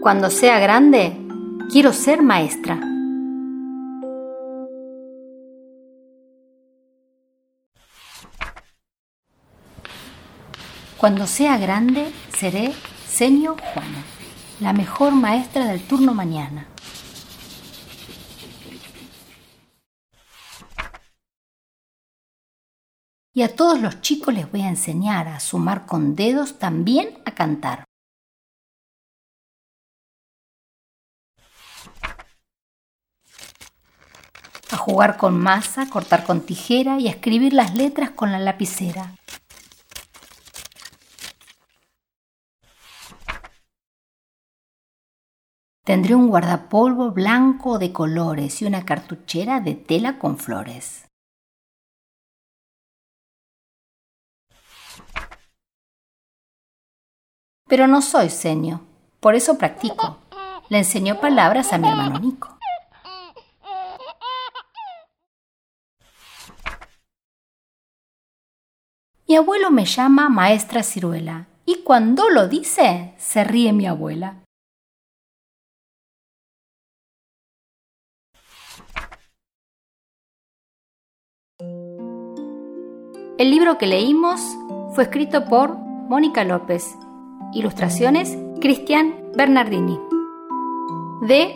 Cuando sea grande, quiero ser maestra. Cuando sea grande, seré Senio Juana, la mejor maestra del turno mañana. Y a todos los chicos les voy a enseñar a sumar con dedos, también a cantar. Jugar con masa, cortar con tijera y escribir las letras con la lapicera. Tendré un guardapolvo blanco de colores y una cartuchera de tela con flores. Pero no soy senio, por eso practico. Le enseño palabras a mi hermano Nico. Mi abuelo me llama maestra ciruela y cuando lo dice se ríe mi abuela. El libro que leímos fue escrito por Mónica López. Ilustraciones Cristian Bernardini. De